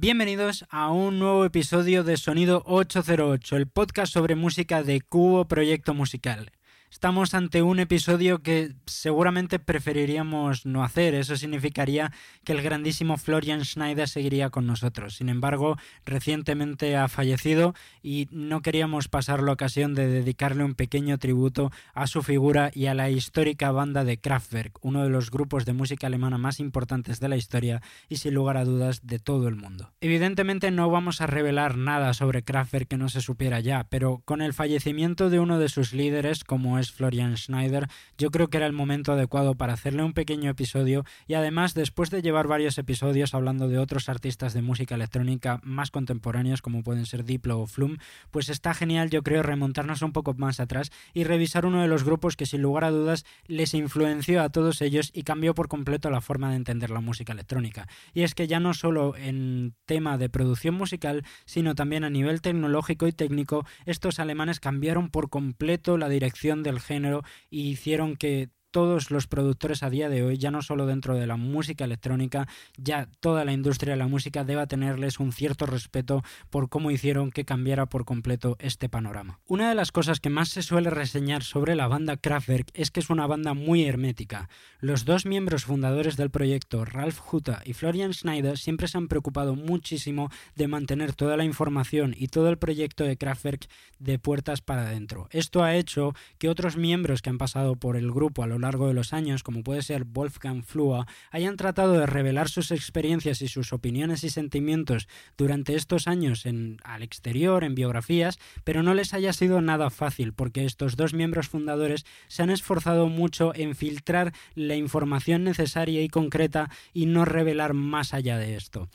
Bienvenidos a un nuevo episodio de Sonido 808, el podcast sobre música de Cubo Proyecto Musical. Estamos ante un episodio que seguramente preferiríamos no hacer. Eso significaría que el grandísimo Florian Schneider seguiría con nosotros. Sin embargo, recientemente ha fallecido y no queríamos pasar la ocasión de dedicarle un pequeño tributo a su figura y a la histórica banda de Kraftwerk, uno de los grupos de música alemana más importantes de la historia y sin lugar a dudas de todo el mundo. Evidentemente no vamos a revelar nada sobre Kraftwerk que no se supiera ya, pero con el fallecimiento de uno de sus líderes como es Florian Schneider, yo creo que era el momento adecuado para hacerle un pequeño episodio y además después de llevar varios episodios hablando de otros artistas de música electrónica más contemporáneos como pueden ser Diplo o Flum, pues está genial yo creo remontarnos un poco más atrás y revisar uno de los grupos que sin lugar a dudas les influenció a todos ellos y cambió por completo la forma de entender la música electrónica. Y es que ya no solo en tema de producción musical, sino también a nivel tecnológico y técnico, estos alemanes cambiaron por completo la dirección de del género y hicieron que todos los productores a día de hoy, ya no solo dentro de la música electrónica, ya toda la industria de la música deba tenerles un cierto respeto por cómo hicieron que cambiara por completo este panorama. Una de las cosas que más se suele reseñar sobre la banda Kraftwerk es que es una banda muy hermética. Los dos miembros fundadores del proyecto, Ralph Huta y Florian Schneider, siempre se han preocupado muchísimo de mantener toda la información y todo el proyecto de Kraftwerk de puertas para adentro. Esto ha hecho que otros miembros que han pasado por el grupo a lo largo de los años, como puede ser Wolfgang Flua, hayan tratado de revelar sus experiencias y sus opiniones y sentimientos durante estos años en, al exterior, en biografías, pero no les haya sido nada fácil, porque estos dos miembros fundadores se han esforzado mucho en filtrar la información necesaria y concreta y no revelar más allá de esto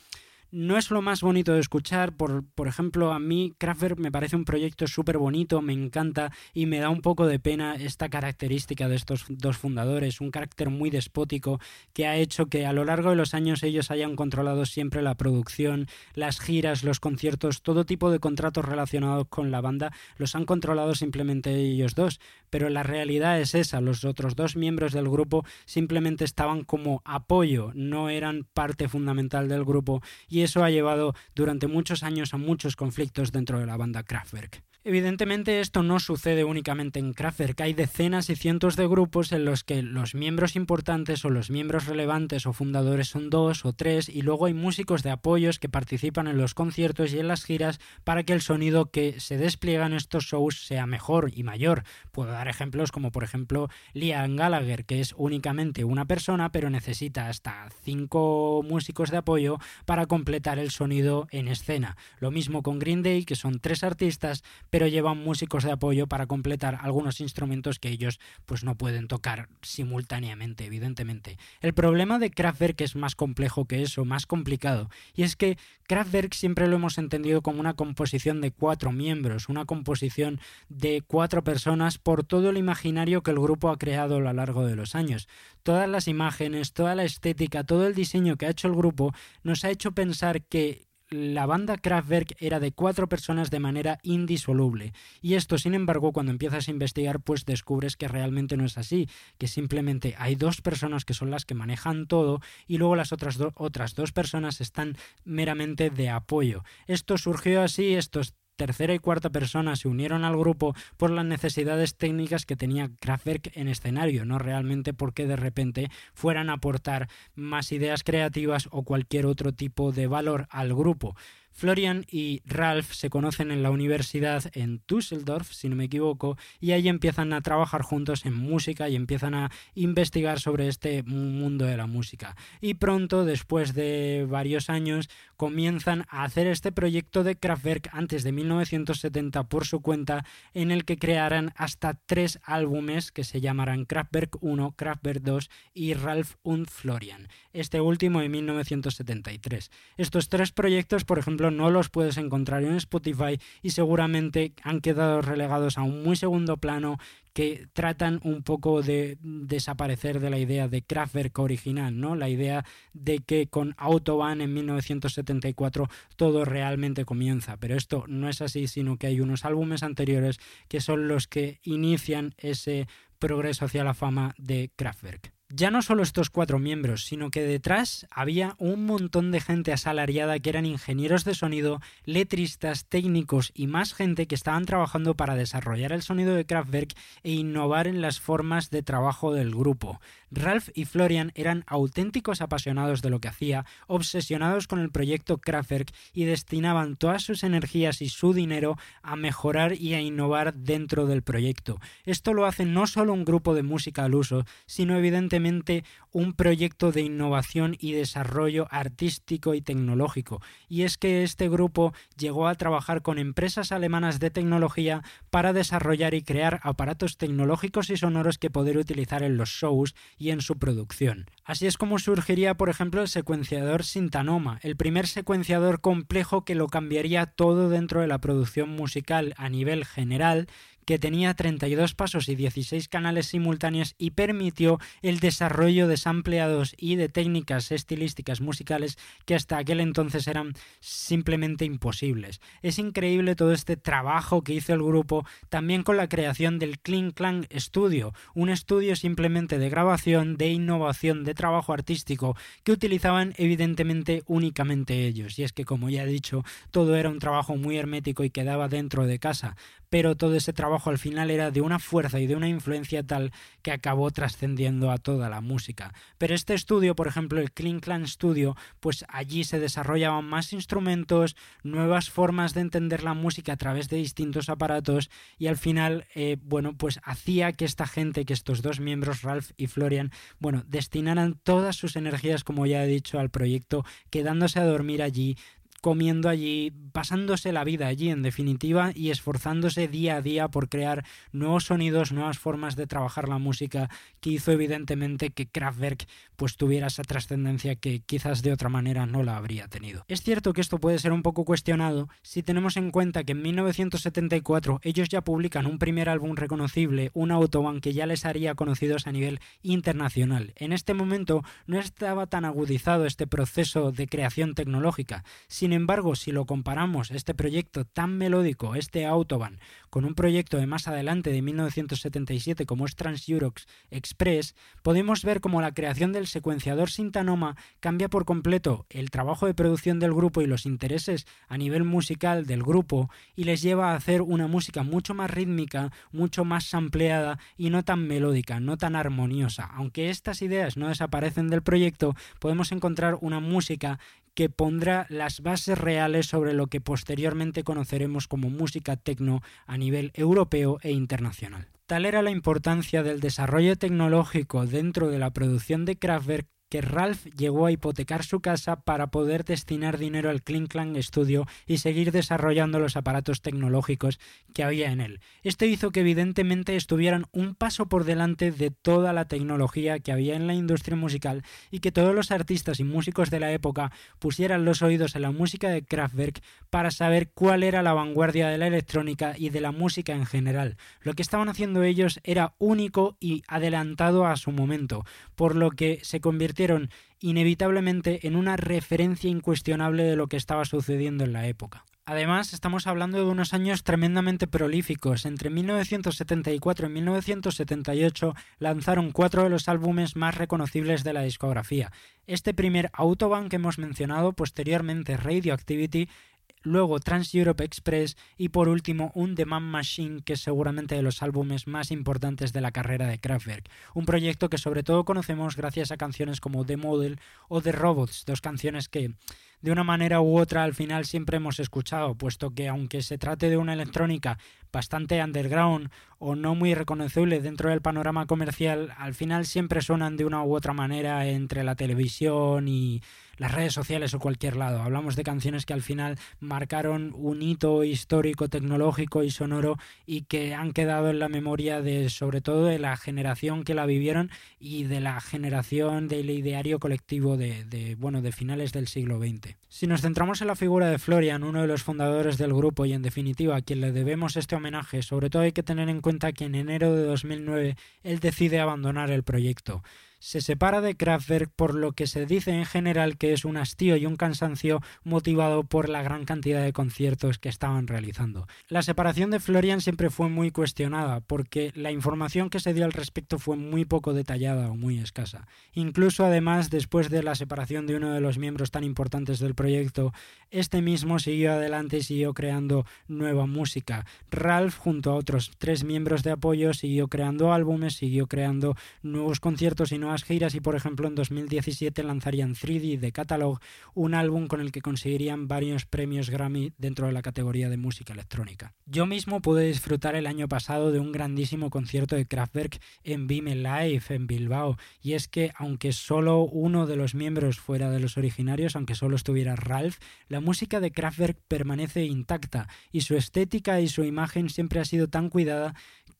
no es lo más bonito de escuchar. Por, por ejemplo, a mí Kraftwerk me parece un proyecto súper bonito, me encanta y me da un poco de pena esta característica de estos dos fundadores, un carácter muy despótico que ha hecho que a lo largo de los años ellos hayan controlado siempre la producción, las giras, los conciertos, todo tipo de contratos relacionados con la banda los han controlado simplemente ellos dos. Pero la realidad es esa, los otros dos miembros del grupo simplemente estaban como apoyo, no eran parte fundamental del grupo y eso ha llevado durante muchos años a muchos conflictos dentro de la banda Kraftwerk. Evidentemente esto no sucede únicamente en Kraftwerk, hay decenas y cientos de grupos en los que los miembros importantes o los miembros relevantes o fundadores son dos o tres y luego hay músicos de apoyos que participan en los conciertos y en las giras para que el sonido que se despliega en estos shows sea mejor y mayor. Puedo dar ejemplos como por ejemplo Liam Gallagher, que es únicamente una persona pero necesita hasta cinco músicos de apoyo para completar el sonido en escena. Lo mismo con Green Day, que son tres artistas pero llevan músicos de apoyo para completar algunos instrumentos que ellos pues no pueden tocar simultáneamente, evidentemente. El problema de Kraftwerk es más complejo que eso, más complicado, y es que Kraftwerk siempre lo hemos entendido como una composición de cuatro miembros, una composición de cuatro personas por todo el imaginario que el grupo ha creado a lo largo de los años. Todas las imágenes, toda la estética, todo el diseño que ha hecho el grupo nos ha hecho pensar que la banda Kraftwerk era de cuatro personas de manera indisoluble. Y esto, sin embargo, cuando empiezas a investigar, pues descubres que realmente no es así, que simplemente hay dos personas que son las que manejan todo y luego las otras, otras dos personas están meramente de apoyo. Esto surgió así, estos tercera y cuarta persona se unieron al grupo por las necesidades técnicas que tenía Kraftwerk en escenario, no realmente porque de repente fueran a aportar más ideas creativas o cualquier otro tipo de valor al grupo. Florian y Ralph se conocen en la universidad en Düsseldorf, si no me equivoco, y ahí empiezan a trabajar juntos en música y empiezan a investigar sobre este mundo de la música. Y pronto, después de varios años, comienzan a hacer este proyecto de Kraftwerk antes de 1970 por su cuenta, en el que crearán hasta tres álbumes que se llamarán Kraftwerk 1, Kraftwerk 2 y Ralph und Florian, este último en 1973. Estos tres proyectos, por ejemplo, no los puedes encontrar en Spotify y seguramente han quedado relegados a un muy segundo plano que tratan un poco de desaparecer de la idea de Kraftwerk original, ¿no? La idea de que con Autobahn en 1974 todo realmente comienza, pero esto no es así, sino que hay unos álbumes anteriores que son los que inician ese progreso hacia la fama de Kraftwerk. Ya no solo estos cuatro miembros, sino que detrás había un montón de gente asalariada que eran ingenieros de sonido, letristas, técnicos y más gente que estaban trabajando para desarrollar el sonido de Kraftwerk e innovar en las formas de trabajo del grupo. Ralph y Florian eran auténticos apasionados de lo que hacía, obsesionados con el proyecto Kraftwerk y destinaban todas sus energías y su dinero a mejorar y a innovar dentro del proyecto. Esto lo hace no solo un grupo de música al uso, sino evidentemente un proyecto de innovación y desarrollo artístico y tecnológico. Y es que este grupo llegó a trabajar con empresas alemanas de tecnología para desarrollar y crear aparatos tecnológicos y sonoros que poder utilizar en los shows y en su producción. Así es como surgiría, por ejemplo, el secuenciador Sintanoma, el primer secuenciador complejo que lo cambiaría todo dentro de la producción musical a nivel general que tenía 32 pasos y 16 canales simultáneos y permitió el desarrollo de sampleados y de técnicas estilísticas musicales que hasta aquel entonces eran simplemente imposibles. Es increíble todo este trabajo que hizo el grupo también con la creación del Kling Clang Studio, un estudio simplemente de grabación, de innovación, de trabajo artístico que utilizaban evidentemente únicamente ellos. Y es que como ya he dicho, todo era un trabajo muy hermético y quedaba dentro de casa, pero todo ese trabajo al final era de una fuerza y de una influencia tal que acabó trascendiendo a toda la música. Pero este estudio, por ejemplo, el Clean Clan Studio, pues allí se desarrollaban más instrumentos, nuevas formas de entender la música a través de distintos aparatos y al final, eh, bueno, pues hacía que esta gente, que estos dos miembros, Ralph y Florian, bueno, destinaran todas sus energías, como ya he dicho, al proyecto, quedándose a dormir allí, comiendo allí, pasándose la vida allí en definitiva y esforzándose día a día por crear nuevos sonidos, nuevas formas de trabajar la música que hizo evidentemente que Kraftwerk pues tuviera esa trascendencia que quizás de otra manera no la habría tenido. Es cierto que esto puede ser un poco cuestionado si tenemos en cuenta que en 1974 ellos ya publican un primer álbum reconocible, un Autobahn que ya les haría conocidos a nivel internacional. En este momento no estaba tan agudizado este proceso de creación tecnológica, sin embargo, si lo comparamos este proyecto tan melódico, este Autobahn, con un proyecto de más adelante de 1977 como es Trans Express, podemos ver cómo la creación del secuenciador Sintanoma cambia por completo el trabajo de producción del grupo y los intereses a nivel musical del grupo y les lleva a hacer una música mucho más rítmica, mucho más sampleada y no tan melódica, no tan armoniosa. Aunque estas ideas no desaparecen del proyecto, podemos encontrar una música que pondrá las bases reales sobre lo que posteriormente conoceremos como música tecno a nivel europeo e internacional. Tal era la importancia del desarrollo tecnológico dentro de la producción de Kraftwerk que Ralph llegó a hipotecar su casa para poder destinar dinero al Kling Clan Studio y seguir desarrollando los aparatos tecnológicos que había en él. Esto hizo que evidentemente estuvieran un paso por delante de toda la tecnología que había en la industria musical y que todos los artistas y músicos de la época pusieran los oídos en la música de Kraftwerk para saber cuál era la vanguardia de la electrónica y de la música en general. Lo que estaban haciendo ellos era único y adelantado a su momento, por lo que se convirtió inevitablemente en una referencia incuestionable de lo que estaba sucediendo en la época. Además, estamos hablando de unos años tremendamente prolíficos. Entre 1974 y 1978 lanzaron cuatro de los álbumes más reconocibles de la discografía. Este primer Autobahn que hemos mencionado, posteriormente Radioactivity, luego Trans Europe Express y por último un The Man Machine que es seguramente de los álbumes más importantes de la carrera de Kraftwerk, un proyecto que sobre todo conocemos gracias a canciones como The Model o The Robots, dos canciones que de una manera u otra al final siempre hemos escuchado, puesto que aunque se trate de una electrónica bastante underground o no muy reconocible dentro del panorama comercial, al final siempre suenan de una u otra manera entre la televisión y las redes sociales o cualquier lado. Hablamos de canciones que al final marcaron un hito histórico, tecnológico y sonoro y que han quedado en la memoria de sobre todo de la generación que la vivieron y de la generación del ideario colectivo de, bueno de finales del siglo XX. Si nos centramos en la figura de Florian, uno de los fundadores del grupo y en definitiva a quien le debemos este homenaje, sobre todo hay que tener en cuenta que en enero de 2009 él decide abandonar el proyecto. Se separa de Kraftwerk por lo que se dice en general que es un hastío y un cansancio motivado por la gran cantidad de conciertos que estaban realizando. La separación de Florian siempre fue muy cuestionada porque la información que se dio al respecto fue muy poco detallada o muy escasa. Incluso además después de la separación de uno de los miembros tan importantes del proyecto, este mismo siguió adelante y siguió creando nueva música. Ralph junto a otros tres miembros de apoyo siguió creando álbumes, siguió creando nuevos conciertos y nuevas giras y por ejemplo en 2017 lanzarían 3D de Catalog, un álbum con el que conseguirían varios premios Grammy dentro de la categoría de música electrónica. Yo mismo pude disfrutar el año pasado de un grandísimo concierto de Kraftwerk en Vime Live en Bilbao y es que aunque solo uno de los miembros fuera de los originarios, aunque solo estuviera Ralph, la música de Kraftwerk permanece intacta y su estética y su imagen siempre ha sido tan cuidada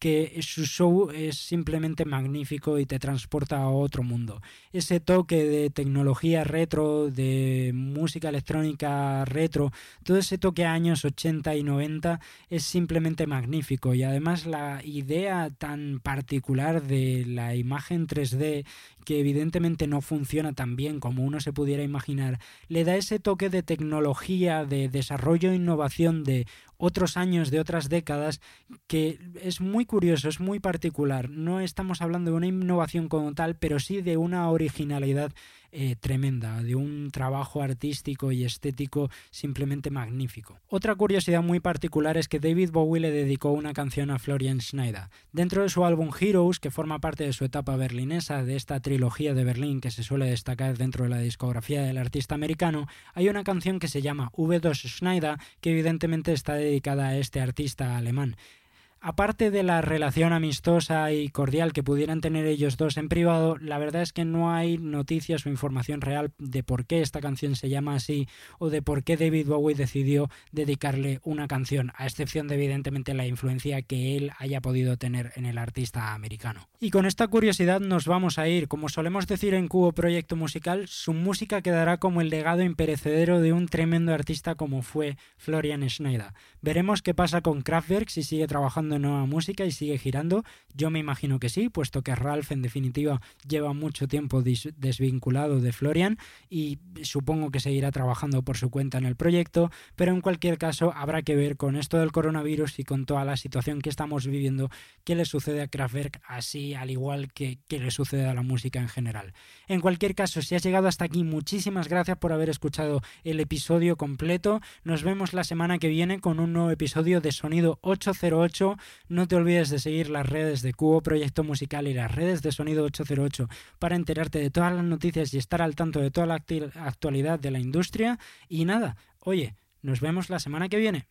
que su show es simplemente magnífico y te transporta a otro mundo. Ese toque de tecnología retro, de música electrónica retro, todo ese toque a años 80 y 90 es simplemente magnífico y además la idea tan particular de la imagen 3D que evidentemente no funciona tan bien como uno se pudiera imaginar, le da ese toque de tecnología, de desarrollo e innovación de otros años, de otras décadas, que es muy curioso, es muy particular. No estamos hablando de una innovación como tal, pero sí de una originalidad eh, tremenda, de un trabajo artístico y estético simplemente magnífico. Otra curiosidad muy particular es que David Bowie le dedicó una canción a Florian Schneider. Dentro de su álbum Heroes, que forma parte de su etapa berlinesa, de esta trilogía de Berlín que se suele destacar dentro de la discografía del artista americano, hay una canción que se llama V2 Schneider, que evidentemente está dedicada a este artista alemán. Aparte de la relación amistosa y cordial que pudieran tener ellos dos en privado, la verdad es que no hay noticias o información real de por qué esta canción se llama así o de por qué David Bowie decidió dedicarle una canción, a excepción de evidentemente la influencia que él haya podido tener en el artista americano. Y con esta curiosidad nos vamos a ir. Como solemos decir en Cubo Proyecto Musical, su música quedará como el legado imperecedero de un tremendo artista como fue Florian Schneider. Veremos qué pasa con Kraftwerk si sigue trabajando nueva música y sigue girando? Yo me imagino que sí, puesto que Ralph en definitiva lleva mucho tiempo desvinculado de Florian y supongo que seguirá trabajando por su cuenta en el proyecto, pero en cualquier caso habrá que ver con esto del coronavirus y con toda la situación que estamos viviendo qué le sucede a Kraftwerk así al igual que, que le sucede a la música en general. En cualquier caso, si has llegado hasta aquí, muchísimas gracias por haber escuchado el episodio completo. Nos vemos la semana que viene con un nuevo episodio de Sonido 808 no te olvides de seguir las redes de Cubo Proyecto Musical y las redes de Sonido 808 para enterarte de todas las noticias y estar al tanto de toda la actualidad de la industria. Y nada, oye, nos vemos la semana que viene.